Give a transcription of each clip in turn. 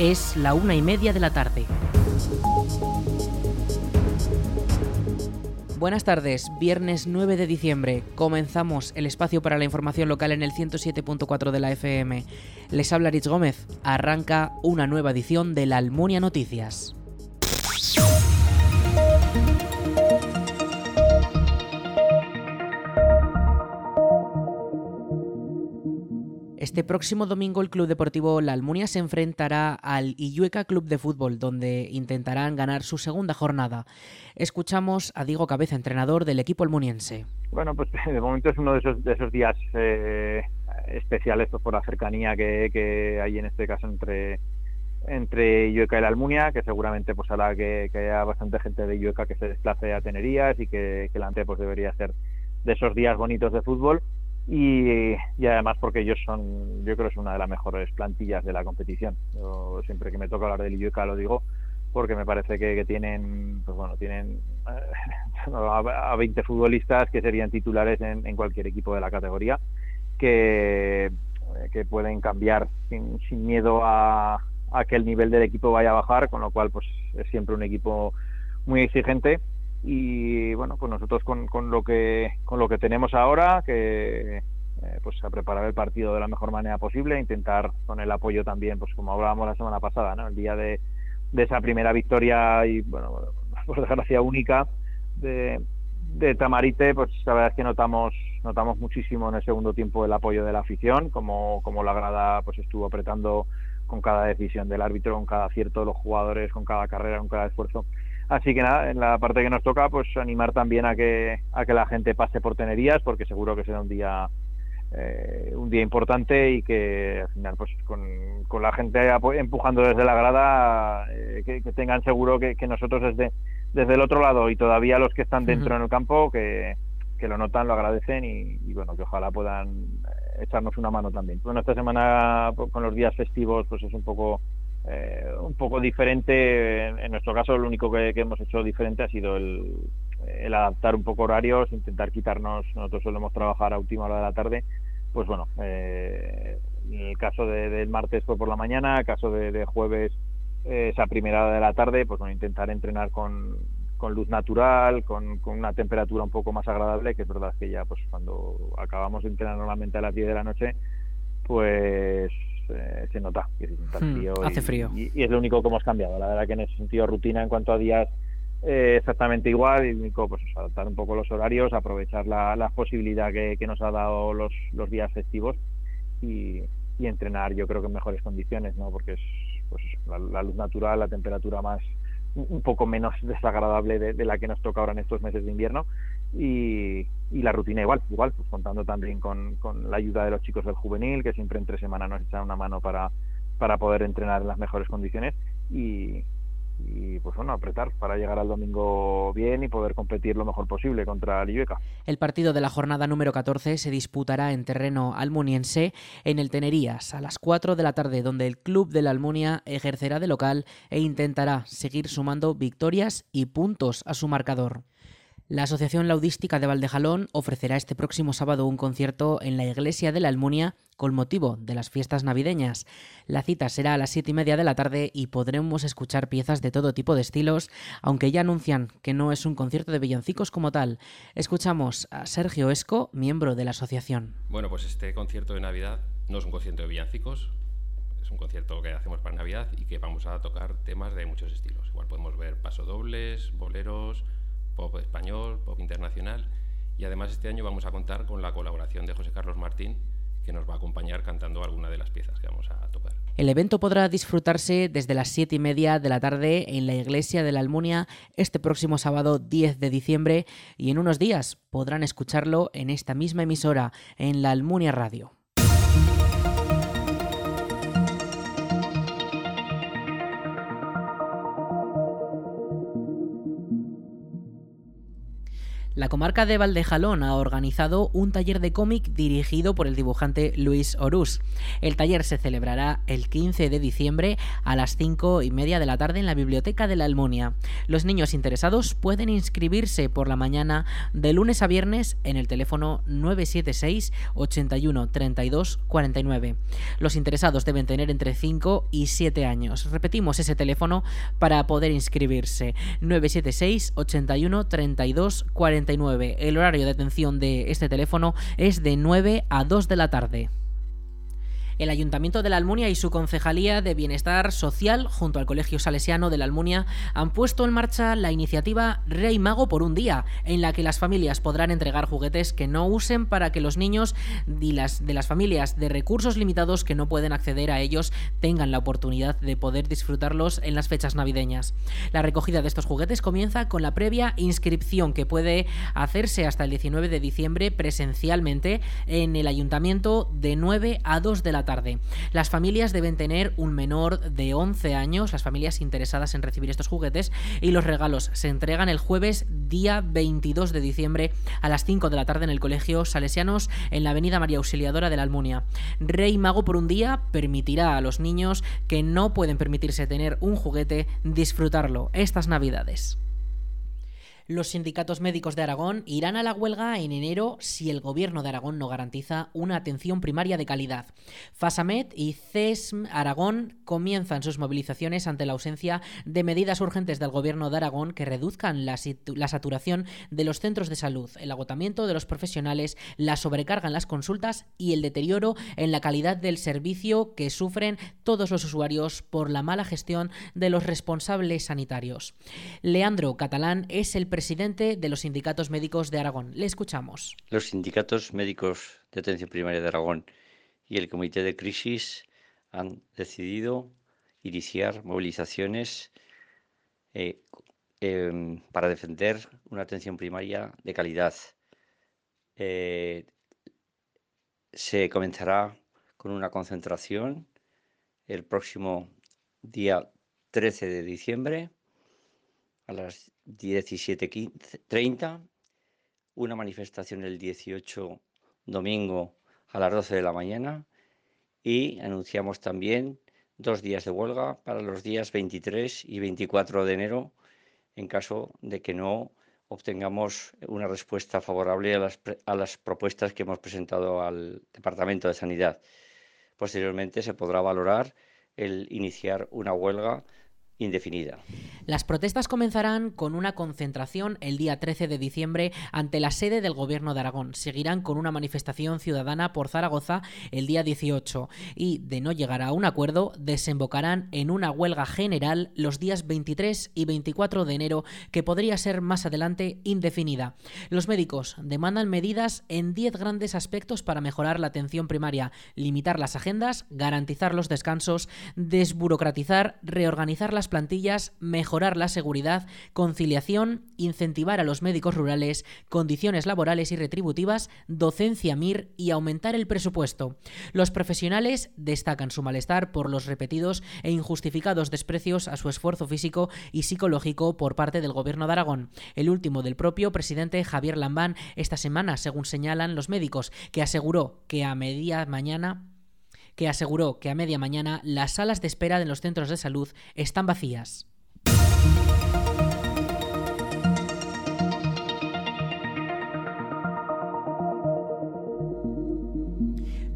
Es la una y media de la tarde. Buenas tardes, viernes 9 de diciembre. Comenzamos el espacio para la información local en el 107.4 de la FM. Les habla Rich Gómez. Arranca una nueva edición de la Almunia Noticias. Este próximo domingo el Club Deportivo La Almunia se enfrentará al Illueca Club de Fútbol, donde intentarán ganar su segunda jornada. Escuchamos a Diego Cabeza, entrenador del equipo almuniense. Bueno, pues de momento es uno de esos, días eh, especiales pues, por la cercanía que, hay en este caso entre entre Illueca y la Almunia, que seguramente pues hará que, haya bastante gente de Illueca que se desplace a Tenerías y que, que la ANTE pues debería ser de esos días bonitos de fútbol y, además porque ellos son, yo creo que es una de las mejores plantillas de la competición. Yo siempre que me toca hablar del Illueca lo digo porque me parece que, tienen, pues bueno, tienen a 20 futbolistas que serían titulares en, cualquier equipo de la categoría que, que pueden cambiar sin, sin miedo a, a que el nivel del equipo vaya a bajar, con lo cual pues es siempre un equipo muy exigente y bueno pues nosotros con, con lo que con lo que tenemos ahora que eh, pues a preparar el partido de la mejor manera posible intentar con el apoyo también pues como hablábamos la semana pasada no el día de, de esa primera victoria y bueno por desgracia única de, de Tamarite pues la verdad es que notamos notamos muchísimo en el segundo tiempo el apoyo de la afición como como la grada pues estuvo apretando con cada decisión del árbitro con cada acierto de los jugadores con cada carrera con cada esfuerzo Así que nada, en la parte que nos toca, pues animar también a que, a que la gente pase por Tenerías, porque seguro que será un día eh, un día importante y que al final pues con, con la gente empujando desde la grada eh, que, tengan seguro que, nosotros desde desde el otro lado y todavía los que están dentro en el campo que, que lo notan lo agradecen y, bueno que ojalá puedan eh, echarnos una mano también. Bueno esta semana pues, con los días festivos pues es un poco eh, un poco diferente. En, nuestro caso, lo único que, hemos hecho diferente ha sido el, adaptar un poco horarios, intentar quitarnos, nosotros solemos trabajar a última hora de la tarde, pues bueno, eh, el caso del martes fue por la mañana, el caso de, jueves eh, esa primera hora de la tarde, pues bueno, intentar entrenar con, con luz natural, con, con, una temperatura un poco más agradable, que es verdad que ya pues cuando acabamos de entrenar normalmente a las 10 de la noche, pues eh, se nota que hmm, hace frío. Y, es lo único que hemos cambiado. La verdad que en ese sentido rutina en cuanto a días eh, exactamente igual y único pues adaptar un poco los horarios, aprovechar la, la posibilidad que, nos ha dado los, los días festivos y, entrenar yo creo que en mejores condiciones, ¿no? Porque es pues la luz natural, la temperatura más un poco menos desagradable de, la que nos toca ahora en estos meses de invierno y, la rutina igual, igual, pues contando también con, con, la ayuda de los chicos del juvenil que siempre entre semana nos echan una mano para, para poder entrenar en las mejores condiciones y, pues bueno, apretar para llegar al domingo bien y poder competir lo mejor posible contra el Ibeca. El partido de la jornada número 14 se disputará en terreno almuniense en el Tenerías a las 4 de la tarde, donde el club de la Almunia ejercerá de local e intentará seguir sumando victorias y puntos a su marcador. La Asociación Laudística de Valdejalón ofrecerá este próximo sábado un concierto en la iglesia de la Almunia con motivo de las fiestas navideñas. La cita será a las siete y media de la tarde y podremos escuchar piezas de todo tipo de estilos, aunque ya anuncian que no es un concierto de villancicos como tal. Escuchamos a Sergio Esco, miembro de la asociación. Bueno, pues este concierto de Navidad no es un concierto de villancicos, es un concierto que hacemos para Navidad y que vamos a tocar temas de muchos estilos. Igual podemos ver pasodobles, boleros, pop español, pop internacional. Y además este año vamos a contar con la colaboración de José Carlos Martín, que nos va a acompañar cantando alguna de las piezas que vamos a tocar. El evento podrá disfrutarse desde las siete y media de la tarde en la iglesia de la Almunia este próximo sábado 10 de diciembre y en unos días podrán escucharlo en esta misma emisora, en la Almunia Radio. La comarca de Valdejalón ha organizado un taller de cómic dirigido por el dibujante Luis Orús. El taller se celebrará el 15 de diciembre a las 5 y media de la tarde en la Biblioteca de la Almunia. Los niños interesados pueden inscribirse por la mañana de lunes a viernes en el teléfono 976 81 32 49. Los interesados deben tener entre 5 y 7 años. Repetimos ese teléfono para poder inscribirse. 976 81 32 49. El horario de atención de este teléfono es de 9 a 2 de la tarde el Ayuntamiento de la Almunia y su Concejalía de Bienestar Social, junto al Colegio Salesiano de la Almunia, han puesto en marcha la iniciativa Rey Mago por un día, en la que las familias podrán entregar juguetes que no usen para que los niños de las, de las familias de recursos limitados que no pueden acceder a ellos tengan la oportunidad de poder disfrutarlos en las fechas navideñas. La recogida de estos juguetes comienza con la previa inscripción que puede hacerse hasta el 19 de diciembre presencialmente en el Ayuntamiento de 9 a 2 de la tarde las familias deben tener un menor de 11 años, las familias interesadas en recibir estos juguetes, y los regalos se entregan el jueves día 22 de diciembre a las 5 de la tarde en el Colegio Salesianos en la Avenida María Auxiliadora de la Almunia. Rey Mago por un día permitirá a los niños que no pueden permitirse tener un juguete disfrutarlo estas Navidades. Los sindicatos médicos de Aragón irán a la huelga en enero si el gobierno de Aragón no garantiza una atención primaria de calidad. FASAMED y CESM Aragón comienzan sus movilizaciones ante la ausencia de medidas urgentes del gobierno de Aragón que reduzcan la, saturación de los centros de salud, el agotamiento de los profesionales, la sobrecarga en las consultas y el deterioro en la calidad del servicio que sufren todos los usuarios por la mala gestión de los responsables sanitarios. Leandro Catalán es el presidente presidente de los sindicatos médicos de Aragón. Le escuchamos. Los sindicatos médicos de atención primaria de Aragón y el Comité de Crisis han decidido iniciar movilizaciones eh, em, para defender una atención primaria de calidad. Eh, se comenzará con una concentración el próximo día 13 de diciembre a las 17.30, una manifestación el 18 domingo a las 12 de la mañana y anunciamos también dos días de huelga para los días 23 y 24 de enero en caso de que no obtengamos una respuesta favorable a las, a las propuestas que hemos presentado al Departamento de Sanidad. Posteriormente se podrá valorar el iniciar una huelga indefinida. Las protestas comenzarán con una concentración el día 13 de diciembre ante la sede del Gobierno de Aragón. Seguirán con una manifestación ciudadana por Zaragoza el día 18 y, de no llegar a un acuerdo, desembocarán en una huelga general los días 23 y 24 de enero que podría ser más adelante indefinida. Los médicos demandan medidas en 10 grandes aspectos para mejorar la atención primaria, limitar las agendas, garantizar los descansos, desburocratizar, reorganizar las plantillas, mejorar la seguridad, conciliación, incentivar a los médicos rurales, condiciones laborales y retributivas, docencia MIR y aumentar el presupuesto. Los profesionales destacan su malestar por los repetidos e injustificados desprecios a su esfuerzo físico y psicológico por parte del Gobierno de Aragón. El último del propio presidente Javier Lambán esta semana, según señalan los médicos, que aseguró que a media mañana que aseguró que a media mañana las salas de espera de los centros de salud están vacías.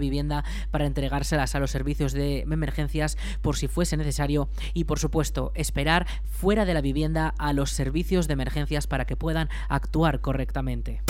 vivienda para entregárselas a los servicios de emergencias por si fuese necesario y por supuesto esperar fuera de la vivienda a los servicios de emergencias para que puedan actuar correctamente.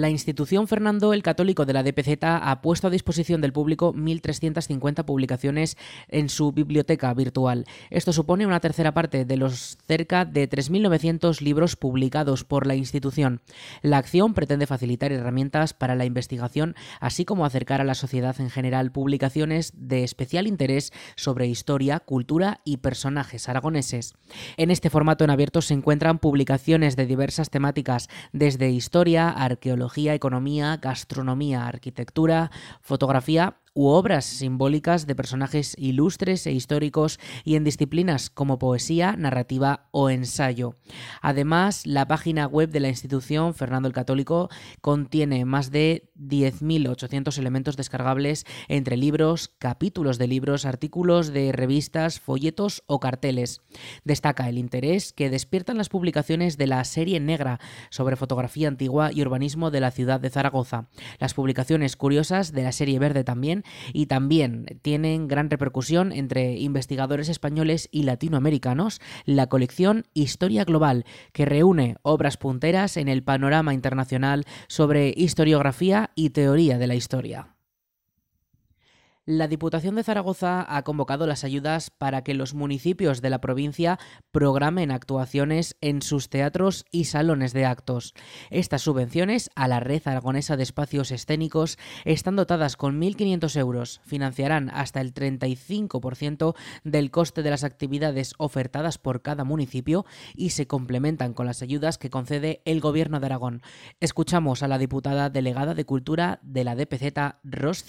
La institución Fernando el Católico de la DPZ ha puesto a disposición del público 1.350 publicaciones en su biblioteca virtual. Esto supone una tercera parte de los cerca de 3.900 libros publicados por la institución. La acción pretende facilitar herramientas para la investigación, así como acercar a la sociedad en general publicaciones de especial interés sobre historia, cultura y personajes aragoneses. En este formato en abierto se encuentran publicaciones de diversas temáticas, desde historia, arqueología, economía, gastronomía, arquitectura, fotografía u obras simbólicas de personajes ilustres e históricos y en disciplinas como poesía, narrativa o ensayo. Además, la página web de la institución Fernando el Católico contiene más de 10.800 elementos descargables entre libros, capítulos de libros, artículos de revistas, folletos o carteles. Destaca el interés que despiertan las publicaciones de la serie negra sobre fotografía antigua y urbanismo de la ciudad de Zaragoza. Las publicaciones curiosas de la serie verde también y también tienen gran repercusión entre investigadores españoles y latinoamericanos la colección Historia Global, que reúne obras punteras en el panorama internacional sobre historiografía y teoría de la historia. La Diputación de Zaragoza ha convocado las ayudas para que los municipios de la provincia programen actuaciones en sus teatros y salones de actos. Estas subvenciones a la Red Aragonesa de Espacios Escénicos están dotadas con 1.500 euros. Financiarán hasta el 35% del coste de las actividades ofertadas por cada municipio y se complementan con las ayudas que concede el Gobierno de Aragón. Escuchamos a la diputada delegada de Cultura de la DPZ, Ros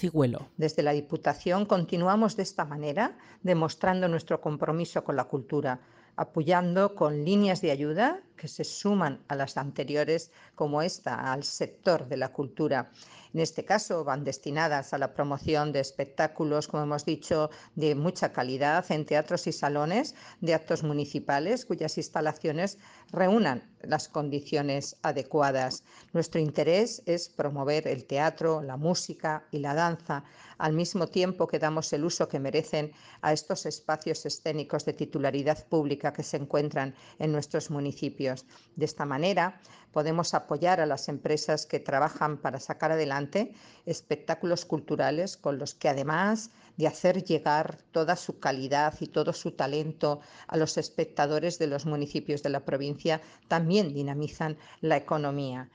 Diputación continuamos de esta manera, demostrando nuestro compromiso con la cultura, apoyando con líneas de ayuda que se suman a las anteriores, como esta, al sector de la cultura. En este caso van destinadas a la promoción de espectáculos, como hemos dicho, de mucha calidad en teatros y salones de actos municipales cuyas instalaciones reúnan las condiciones adecuadas. Nuestro interés es promover el teatro, la música y la danza, al mismo tiempo que damos el uso que merecen a estos espacios escénicos de titularidad pública que se encuentran en nuestros municipios. De esta manera, podemos apoyar a las empresas que trabajan para sacar adelante espectáculos culturales con los que además de hacer llegar toda su calidad y todo su talento a los espectadores de los municipios de la provincia, también dinamizan la economía.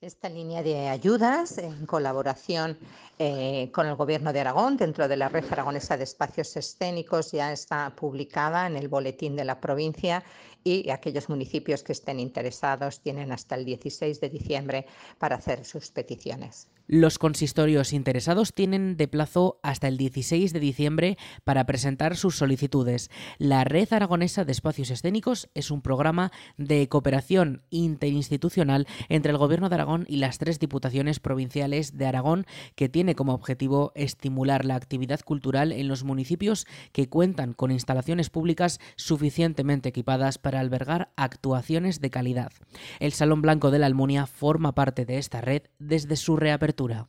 Esta línea de ayudas, en colaboración eh, con el Gobierno de Aragón, dentro de la Red Aragonesa de Espacios Escénicos, ya está publicada en el Boletín de la provincia y aquellos municipios que estén interesados tienen hasta el 16 de diciembre para hacer sus peticiones. Los consistorios interesados tienen de plazo hasta el 16 de diciembre para presentar sus solicitudes. La Red Aragonesa de Espacios Escénicos es un programa de cooperación interinstitucional entre el Gobierno de Aragón y las tres diputaciones provinciales de Aragón que tiene como objetivo estimular la actividad cultural en los municipios que cuentan con instalaciones públicas suficientemente equipadas para albergar actuaciones de calidad. El Salón Blanco de la Almunia forma parte de esta red desde su reapertura.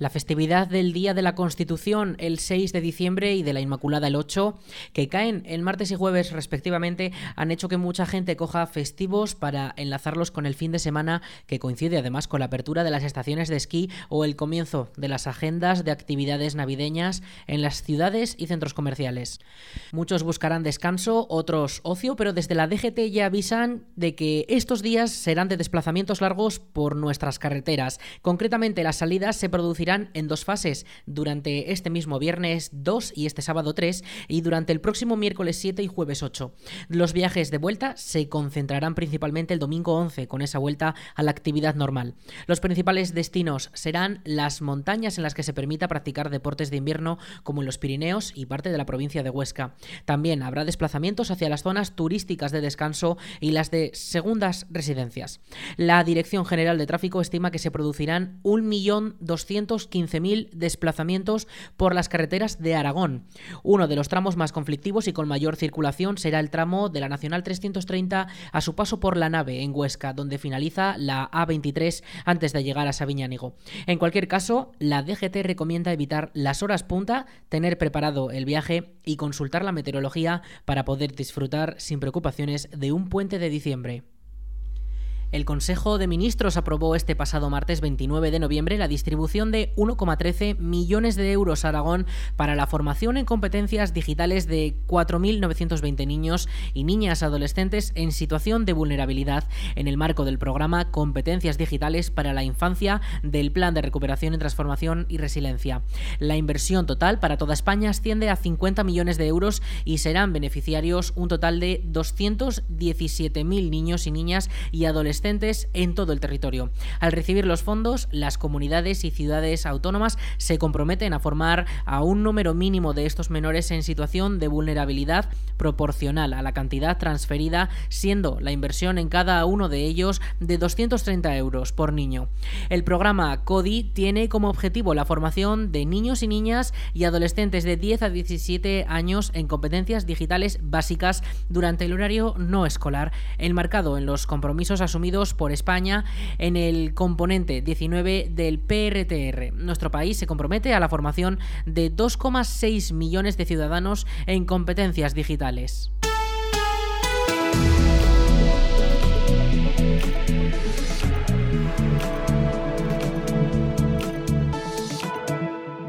La festividad del Día de la Constitución el 6 de diciembre y de la Inmaculada el 8, que caen el martes y jueves respectivamente, han hecho que mucha gente coja festivos para enlazarlos con el fin de semana que coincide además con la apertura de las estaciones de esquí o el comienzo de las agendas de actividades navideñas en las ciudades y centros comerciales. Muchos buscarán descanso, otros ocio, pero desde la DGT ya avisan de que estos días serán de desplazamientos largos por nuestras carreteras. Concretamente las salidas se producirán en dos fases, durante este mismo viernes 2 y este sábado 3 y durante el próximo miércoles 7 y jueves 8. Los viajes de vuelta se concentrarán principalmente el domingo 11 con esa vuelta a la actividad normal. Los principales destinos serán las montañas en las que se permita practicar deportes de invierno como en los Pirineos y parte de la provincia de Huesca. También habrá desplazamientos hacia las zonas turísticas de descanso y las de segundas residencias. La Dirección General de Tráfico estima que se producirán 1.200.000 215.000 desplazamientos por las carreteras de Aragón. Uno de los tramos más conflictivos y con mayor circulación será el tramo de la Nacional 330 a su paso por la nave en Huesca, donde finaliza la A23 antes de llegar a Sabiñánigo. En cualquier caso, la DGT recomienda evitar las horas punta, tener preparado el viaje y consultar la meteorología para poder disfrutar sin preocupaciones de un puente de diciembre. El Consejo de Ministros aprobó este pasado martes 29 de noviembre la distribución de 1,13 millones de euros a Aragón para la formación en competencias digitales de 4.920 niños y niñas adolescentes en situación de vulnerabilidad en el marco del programa Competencias Digitales para la Infancia del Plan de Recuperación y Transformación y Resiliencia. La inversión total para toda España asciende a 50 millones de euros y serán beneficiarios un total de 217.000 niños y niñas y adolescentes en todo el territorio. Al recibir los fondos, las comunidades y ciudades autónomas se comprometen a formar a un número mínimo de estos menores en situación de vulnerabilidad proporcional a la cantidad transferida, siendo la inversión en cada uno de ellos de 230 euros por niño. El programa CODI tiene como objetivo la formación de niños y niñas y adolescentes de 10 a 17 años en competencias digitales básicas durante el horario no escolar, enmarcado en los compromisos asumidos por España en el componente 19 del PRTR. Nuestro país se compromete a la formación de 2,6 millones de ciudadanos en competencias digitales.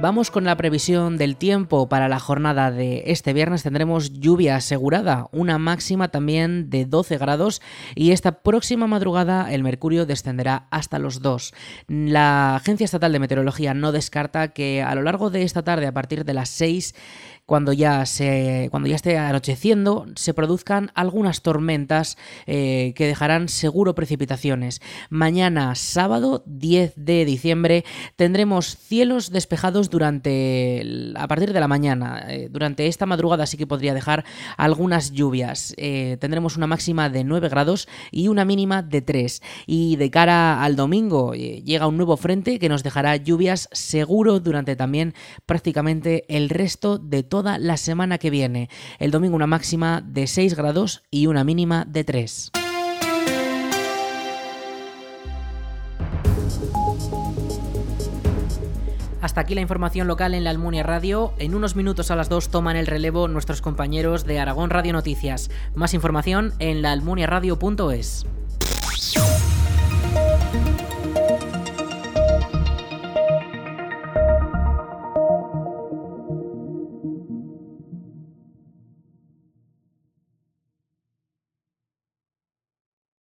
Vamos con la previsión del tiempo para la jornada de este viernes. Tendremos lluvia asegurada, una máxima también de 12 grados y esta próxima madrugada el mercurio descenderá hasta los 2. La Agencia Estatal de Meteorología no descarta que a lo largo de esta tarde, a partir de las 6, cuando ya, se, cuando ya esté anocheciendo, se produzcan algunas tormentas eh, que dejarán seguro precipitaciones. Mañana, sábado 10 de diciembre, tendremos cielos despejados durante a partir de la mañana. Eh, durante esta madrugada sí que podría dejar algunas lluvias. Eh, tendremos una máxima de 9 grados y una mínima de 3. Y de cara al domingo llega un nuevo frente que nos dejará lluvias seguro durante también prácticamente el resto de todo la semana que viene. El domingo una máxima de 6 grados y una mínima de 3. Hasta aquí la información local en la Almunia Radio. En unos minutos a las 2 toman el relevo nuestros compañeros de Aragón Radio Noticias. Más información en laalmuniaradio.es.